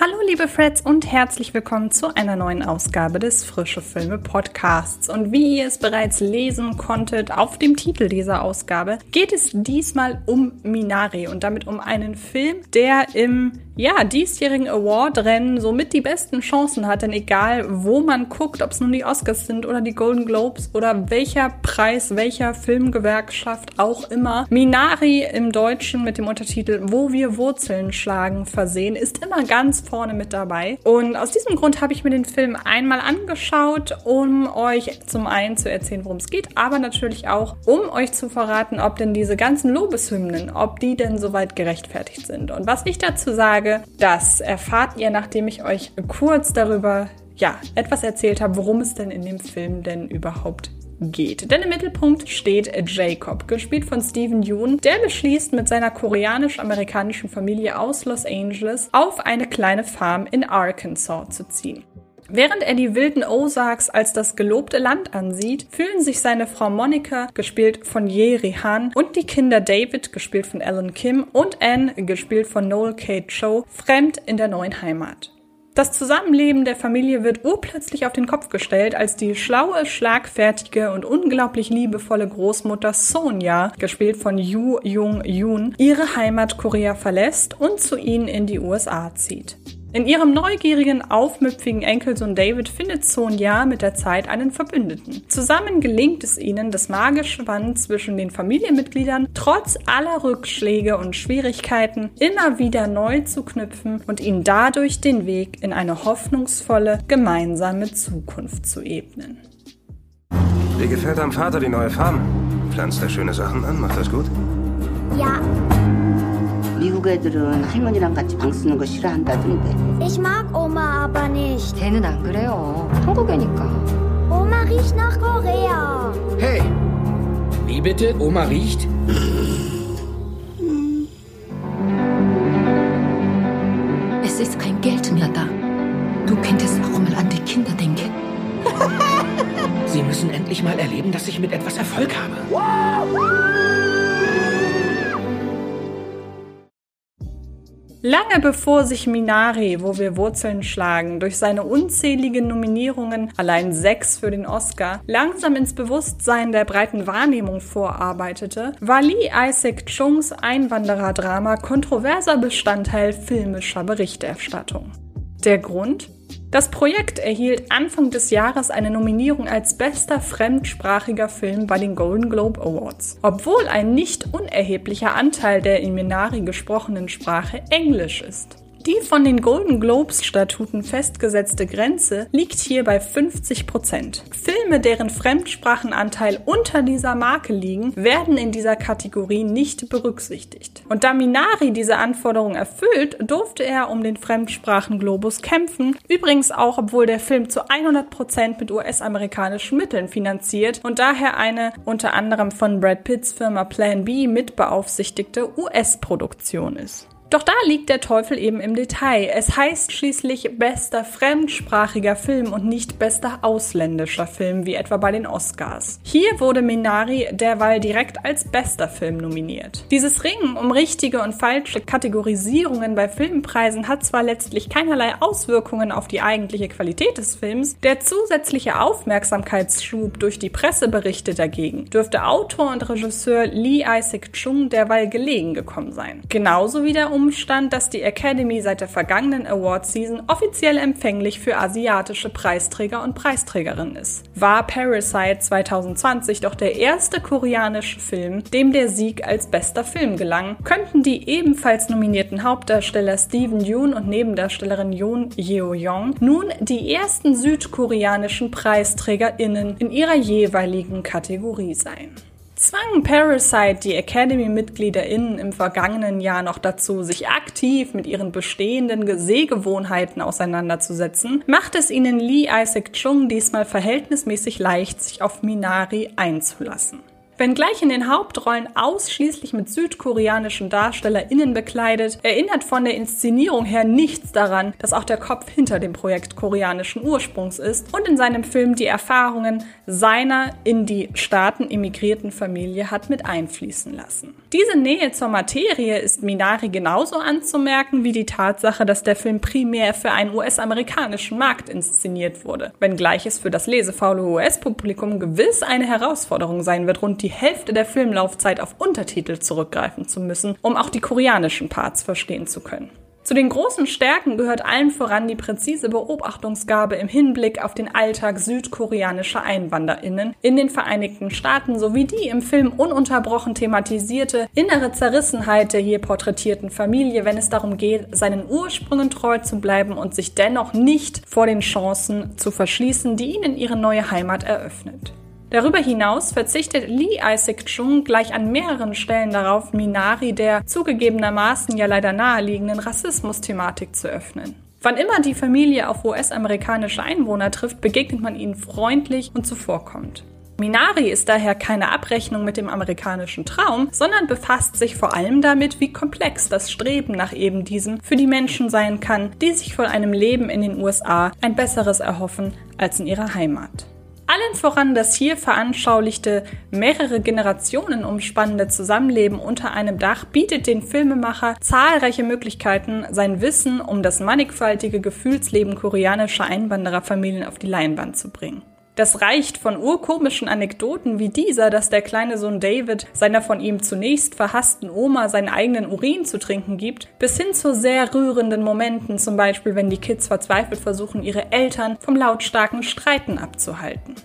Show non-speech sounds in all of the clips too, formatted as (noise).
Hallo liebe Freds und herzlich willkommen zu einer neuen Ausgabe des Frische Filme Podcasts. Und wie ihr es bereits lesen konntet auf dem Titel dieser Ausgabe, geht es diesmal um Minari und damit um einen Film, der im ja, diesjährigen Award-Rennen somit die besten Chancen hat, denn egal wo man guckt, ob es nun die Oscars sind oder die Golden Globes oder welcher Preis, welcher Filmgewerkschaft auch immer, Minari im Deutschen mit dem Untertitel Wo wir Wurzeln schlagen versehen, ist immer ganz vorne mit dabei. Und aus diesem Grund habe ich mir den Film einmal angeschaut, um euch zum einen zu erzählen, worum es geht, aber natürlich auch, um euch zu verraten, ob denn diese ganzen Lobeshymnen, ob die denn soweit gerechtfertigt sind. Und was ich dazu sage. Das erfahrt ihr, nachdem ich euch kurz darüber, ja, etwas erzählt habe, worum es denn in dem Film denn überhaupt geht. Denn im Mittelpunkt steht Jacob, gespielt von Stephen Yoon, der beschließt, mit seiner koreanisch-amerikanischen Familie aus Los Angeles auf eine kleine Farm in Arkansas zu ziehen. Während er die wilden Ozarks als das gelobte Land ansieht, fühlen sich seine Frau Monica, gespielt von Ye Rihan, und die Kinder David, gespielt von Alan Kim, und Anne, gespielt von Noel Kate Cho, fremd in der neuen Heimat. Das Zusammenleben der Familie wird urplötzlich auf den Kopf gestellt, als die schlaue, schlagfertige und unglaublich liebevolle Großmutter Sonja, gespielt von Yu Jung Yoon, ihre Heimat Korea verlässt und zu ihnen in die USA zieht. In ihrem neugierigen, aufmüpfigen Enkelsohn David findet Sonja mit der Zeit einen Verbündeten. Zusammen gelingt es ihnen, das magische Band zwischen den Familienmitgliedern trotz aller Rückschläge und Schwierigkeiten immer wieder neu zu knüpfen und ihnen dadurch den Weg in eine hoffnungsvolle, gemeinsame Zukunft zu ebnen. Wie gefällt deinem Vater die neue Farm? Pflanzt er schöne Sachen an? Macht das gut? Ja. 미국 애들은 할머니랑 같이 방 쓰는 거 싫어한다던데. Ich mag Oma aber nicht. 걔는 안 그래요. 한국애니까. Oma riecht nach Korea. Hey! Wie bitte? Oma riecht? Es ist kein Geld mehr da. Du könntest auch mal an die Kinder denken. (laughs) Sie müssen endlich mal erleben, dass ich mit etwas Erfolg habe. Lange bevor sich Minari, wo wir Wurzeln schlagen, durch seine unzähligen Nominierungen, allein sechs für den Oscar, langsam ins Bewusstsein der breiten Wahrnehmung vorarbeitete, war Lee Isaac Chungs Einwandererdrama kontroverser Bestandteil filmischer Berichterstattung. Der Grund? Das Projekt erhielt Anfang des Jahres eine Nominierung als bester fremdsprachiger Film bei den Golden Globe Awards, obwohl ein nicht unerheblicher Anteil der in Minari gesprochenen Sprache Englisch ist. Die von den Golden Globes Statuten festgesetzte Grenze liegt hier bei 50 Prozent. Filme, deren Fremdsprachenanteil unter dieser Marke liegen, werden in dieser Kategorie nicht berücksichtigt. Und da Minari diese Anforderung erfüllt, durfte er um den Fremdsprachenglobus kämpfen. Übrigens auch, obwohl der Film zu 100 Prozent mit US-amerikanischen Mitteln finanziert und daher eine unter anderem von Brad Pitts Firma Plan B mitbeaufsichtigte US-Produktion ist. Doch da liegt der Teufel eben im Detail. Es heißt schließlich bester fremdsprachiger Film und nicht bester ausländischer Film, wie etwa bei den Oscars. Hier wurde Minari derweil direkt als bester Film nominiert. Dieses Ringen um richtige und falsche Kategorisierungen bei Filmpreisen hat zwar letztlich keinerlei Auswirkungen auf die eigentliche Qualität des Films, der zusätzliche Aufmerksamkeitsschub durch die Presseberichte dagegen dürfte Autor und Regisseur Lee Isaac Chung derweil gelegen gekommen sein. Genauso wie der Umstand, dass die Academy seit der vergangenen Award Season offiziell empfänglich für asiatische Preisträger und Preisträgerinnen ist. War Parasite 2020 doch der erste koreanische Film, dem der Sieg als bester Film gelang, könnten die ebenfalls nominierten Hauptdarsteller Steven Yeun und Nebendarstellerin Yoon Yeo-young nun die ersten südkoreanischen PreisträgerInnen in ihrer jeweiligen Kategorie sein zwang Parasite die Academy-MitgliederInnen im vergangenen Jahr noch dazu, sich aktiv mit ihren bestehenden Sehgewohnheiten auseinanderzusetzen, macht es ihnen Lee Isaac Chung diesmal verhältnismäßig leicht, sich auf Minari einzulassen. Wenngleich in den Hauptrollen ausschließlich mit südkoreanischen DarstellerInnen bekleidet, erinnert von der Inszenierung her nichts daran, dass auch der Kopf hinter dem Projekt koreanischen Ursprungs ist und in seinem Film die Erfahrungen seiner in die Staaten emigrierten Familie hat mit einfließen lassen. Diese Nähe zur Materie ist Minari genauso anzumerken wie die Tatsache, dass der Film primär für einen US-amerikanischen Markt inszeniert wurde, wenngleich es für das lesefaule US-Publikum gewiss eine Herausforderung sein wird, rund die die Hälfte der Filmlaufzeit auf Untertitel zurückgreifen zu müssen, um auch die koreanischen Parts verstehen zu können. Zu den großen Stärken gehört allen voran die präzise Beobachtungsgabe im Hinblick auf den Alltag südkoreanischer Einwanderinnen in den Vereinigten Staaten sowie die im Film ununterbrochen thematisierte innere Zerrissenheit der hier porträtierten Familie, wenn es darum geht, seinen Ursprüngen treu zu bleiben und sich dennoch nicht vor den Chancen zu verschließen, die ihnen ihre neue Heimat eröffnet. Darüber hinaus verzichtet Lee Isaac Chung gleich an mehreren Stellen darauf, Minari der zugegebenermaßen ja leider naheliegenden Rassismus-Thematik zu öffnen. Wann immer die Familie auf US-amerikanische Einwohner trifft, begegnet man ihnen freundlich und zuvorkommend. Minari ist daher keine Abrechnung mit dem amerikanischen Traum, sondern befasst sich vor allem damit, wie komplex das Streben nach eben diesem für die Menschen sein kann, die sich von einem Leben in den USA ein besseres erhoffen als in ihrer Heimat. Allen voran das hier veranschaulichte, mehrere Generationen umspannende Zusammenleben unter einem Dach bietet den Filmemacher zahlreiche Möglichkeiten, sein Wissen um das mannigfaltige Gefühlsleben koreanischer Einwandererfamilien auf die Leinwand zu bringen. Das reicht von urkomischen Anekdoten wie dieser, dass der kleine Sohn David seiner von ihm zunächst verhassten Oma seinen eigenen Urin zu trinken gibt, bis hin zu sehr rührenden Momenten, zum Beispiel wenn die Kids verzweifelt versuchen, ihre Eltern vom lautstarken Streiten abzuhalten.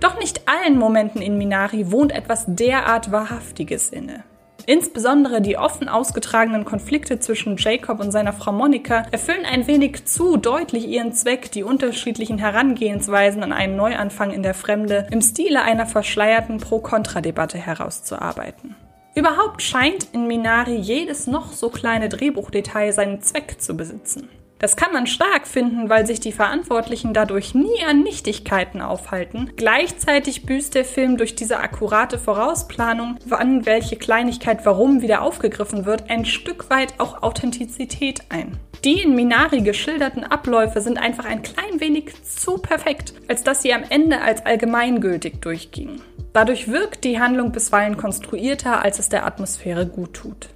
Doch nicht allen Momenten in Minari wohnt etwas derart Wahrhaftiges inne. Insbesondere die offen ausgetragenen Konflikte zwischen Jacob und seiner Frau Monika erfüllen ein wenig zu deutlich ihren Zweck, die unterschiedlichen Herangehensweisen an einen Neuanfang in der Fremde im Stile einer verschleierten Pro-Kontra-Debatte herauszuarbeiten. Überhaupt scheint in Minari jedes noch so kleine Drehbuchdetail seinen Zweck zu besitzen. Das kann man stark finden, weil sich die Verantwortlichen dadurch nie an Nichtigkeiten aufhalten. Gleichzeitig büßt der Film durch diese akkurate Vorausplanung, wann welche Kleinigkeit warum wieder aufgegriffen wird, ein Stück weit auch Authentizität ein. Die in Minari geschilderten Abläufe sind einfach ein klein wenig zu perfekt, als dass sie am Ende als allgemeingültig durchgingen. Dadurch wirkt die Handlung bisweilen konstruierter, als es der Atmosphäre gut tut.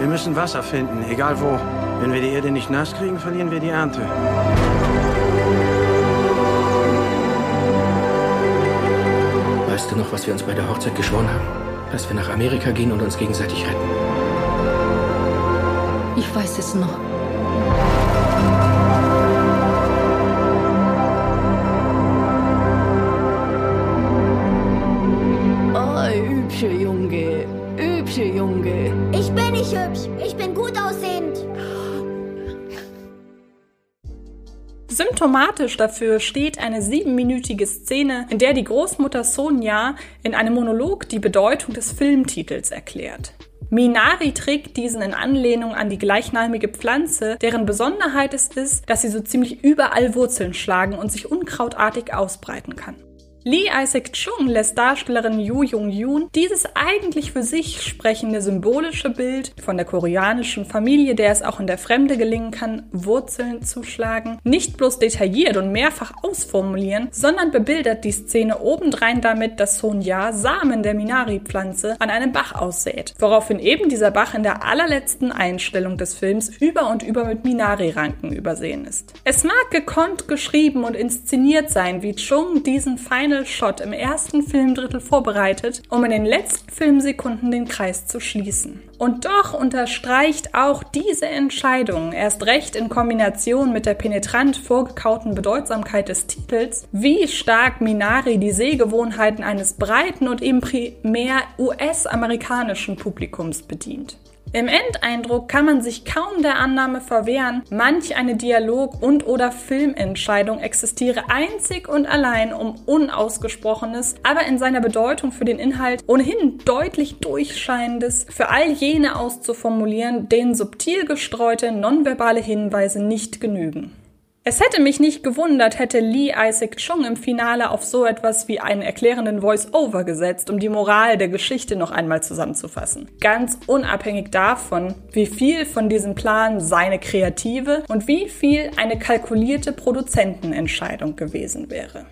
Wir müssen Wasser finden, egal wo. Wenn wir die Erde nicht nass kriegen, verlieren wir die Ernte. Weißt du noch, was wir uns bei der Hochzeit geschworen haben? Dass wir nach Amerika gehen und uns gegenseitig retten. Ich weiß es noch. Symptomatisch dafür steht eine siebenminütige Szene, in der die Großmutter Sonja in einem Monolog die Bedeutung des Filmtitels erklärt. Minari trägt diesen in Anlehnung an die gleichnamige Pflanze, deren Besonderheit es ist, dass sie so ziemlich überall Wurzeln schlagen und sich unkrautartig ausbreiten kann. Lee Isaac Chung lässt Darstellerin Yoo Jung-yoon dieses eigentlich für sich sprechende symbolische Bild von der koreanischen Familie, der es auch in der Fremde gelingen kann, Wurzeln zu schlagen, nicht bloß detailliert und mehrfach ausformulieren, sondern bebildert die Szene obendrein damit, dass Sonja Samen der Minari-Pflanze an einem Bach aussät, woraufhin eben dieser Bach in der allerletzten Einstellung des Films über und über mit Minari-Ranken übersehen ist. Es mag gekonnt geschrieben und inszeniert sein, wie Chung diesen feinen Final Shot im ersten Filmdrittel vorbereitet, um in den letzten Filmsekunden den Kreis zu schließen. Und doch unterstreicht auch diese Entscheidung, erst recht in Kombination mit der penetrant vorgekauten Bedeutsamkeit des Titels, wie stark Minari die Sehgewohnheiten eines breiten und eben primär US-amerikanischen Publikums bedient. Im Endeindruck kann man sich kaum der Annahme verwehren, manch eine Dialog- und oder Filmentscheidung existiere einzig und allein um unausgesprochenes, aber in seiner Bedeutung für den Inhalt ohnehin deutlich durchscheinendes für all jene auszuformulieren, denen subtil gestreute nonverbale Hinweise nicht genügen. Es hätte mich nicht gewundert, hätte Lee Isaac Chung im Finale auf so etwas wie einen erklärenden Voice-Over gesetzt, um die Moral der Geschichte noch einmal zusammenzufassen. Ganz unabhängig davon, wie viel von diesem Plan seine kreative und wie viel eine kalkulierte Produzentenentscheidung gewesen wäre.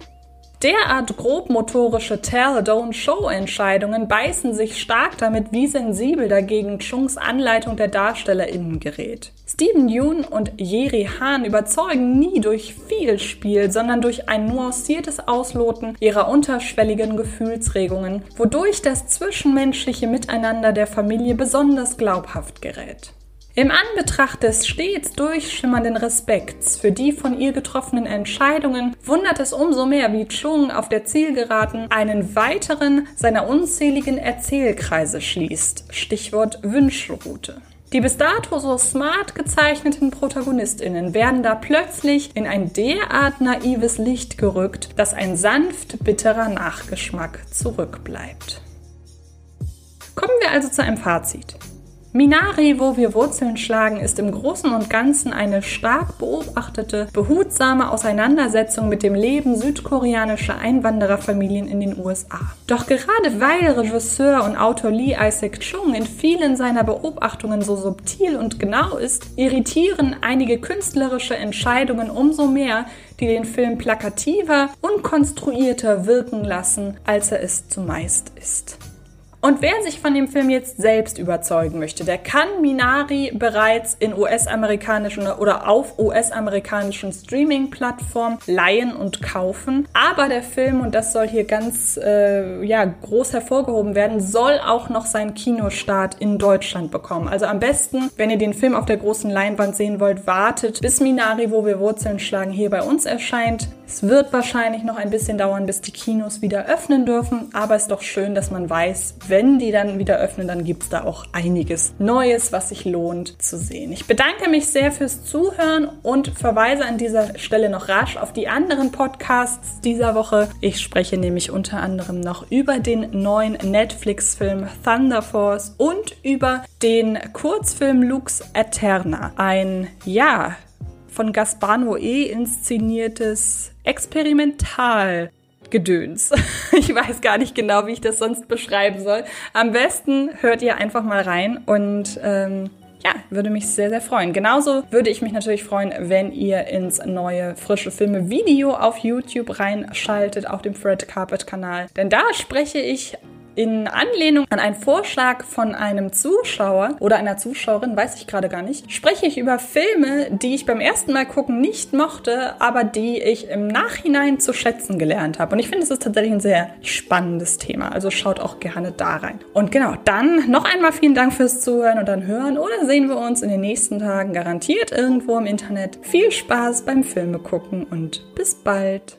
Derart grobmotorische Tell-Don't-Show-Entscheidungen beißen sich stark damit, wie sensibel dagegen Chungs Anleitung der DarstellerInnen gerät. Steven Yeun und Yeri Han überzeugen nie durch viel Spiel, sondern durch ein nuanciertes Ausloten ihrer unterschwelligen Gefühlsregungen, wodurch das zwischenmenschliche Miteinander der Familie besonders glaubhaft gerät. Im Anbetracht des stets durchschimmernden Respekts für die von ihr getroffenen Entscheidungen wundert es umso mehr, wie Chung auf der Zielgeraden einen weiteren seiner unzähligen Erzählkreise schließt. Stichwort Wünschelroute. Die bis dato so smart gezeichneten ProtagonistInnen werden da plötzlich in ein derart naives Licht gerückt, dass ein sanft bitterer Nachgeschmack zurückbleibt. Kommen wir also zu einem Fazit. Minari, wo wir Wurzeln schlagen, ist im Großen und Ganzen eine stark beobachtete, behutsame Auseinandersetzung mit dem Leben südkoreanischer Einwandererfamilien in den USA. Doch gerade weil Regisseur und Autor Lee Isaac Chung in vielen seiner Beobachtungen so subtil und genau ist, irritieren einige künstlerische Entscheidungen umso mehr, die den Film plakativer und konstruierter wirken lassen, als er es zumeist ist. Und wer sich von dem Film jetzt selbst überzeugen möchte, der kann Minari bereits in US-amerikanischen oder auf US-amerikanischen Streaming-Plattformen leihen und kaufen. Aber der Film, und das soll hier ganz äh, ja, groß hervorgehoben werden, soll auch noch seinen Kinostart in Deutschland bekommen. Also am besten, wenn ihr den Film auf der großen Leinwand sehen wollt, wartet, bis Minari, wo wir Wurzeln schlagen, hier bei uns erscheint. Es wird wahrscheinlich noch ein bisschen dauern, bis die Kinos wieder öffnen dürfen, aber es ist doch schön, dass man weiß, wenn die dann wieder öffnen, dann gibt es da auch einiges Neues, was sich lohnt zu sehen. Ich bedanke mich sehr fürs Zuhören und verweise an dieser Stelle noch rasch auf die anderen Podcasts dieser Woche. Ich spreche nämlich unter anderem noch über den neuen Netflix-Film Thunder Force und über den Kurzfilm Lux Eterna. Ein, ja, von Gaspar Noé inszeniertes Experimentalgedöns. (laughs) Ich weiß gar nicht genau, wie ich das sonst beschreiben soll. Am besten hört ihr einfach mal rein und ähm, ja, würde mich sehr, sehr freuen. Genauso würde ich mich natürlich freuen, wenn ihr ins neue frische Filme Video auf YouTube reinschaltet, auf dem Fred Carpet Kanal. Denn da spreche ich in Anlehnung an einen Vorschlag von einem Zuschauer oder einer Zuschauerin, weiß ich gerade gar nicht, spreche ich über Filme, die ich beim ersten Mal gucken nicht mochte, aber die ich im Nachhinein zu schätzen gelernt habe. Und ich finde, es ist tatsächlich ein sehr spannendes Thema. Also schaut auch gerne da rein. Und genau, dann noch einmal vielen Dank fürs Zuhören und dann hören oder sehen wir uns in den nächsten Tagen garantiert irgendwo im Internet. Viel Spaß beim Filme gucken und bis bald.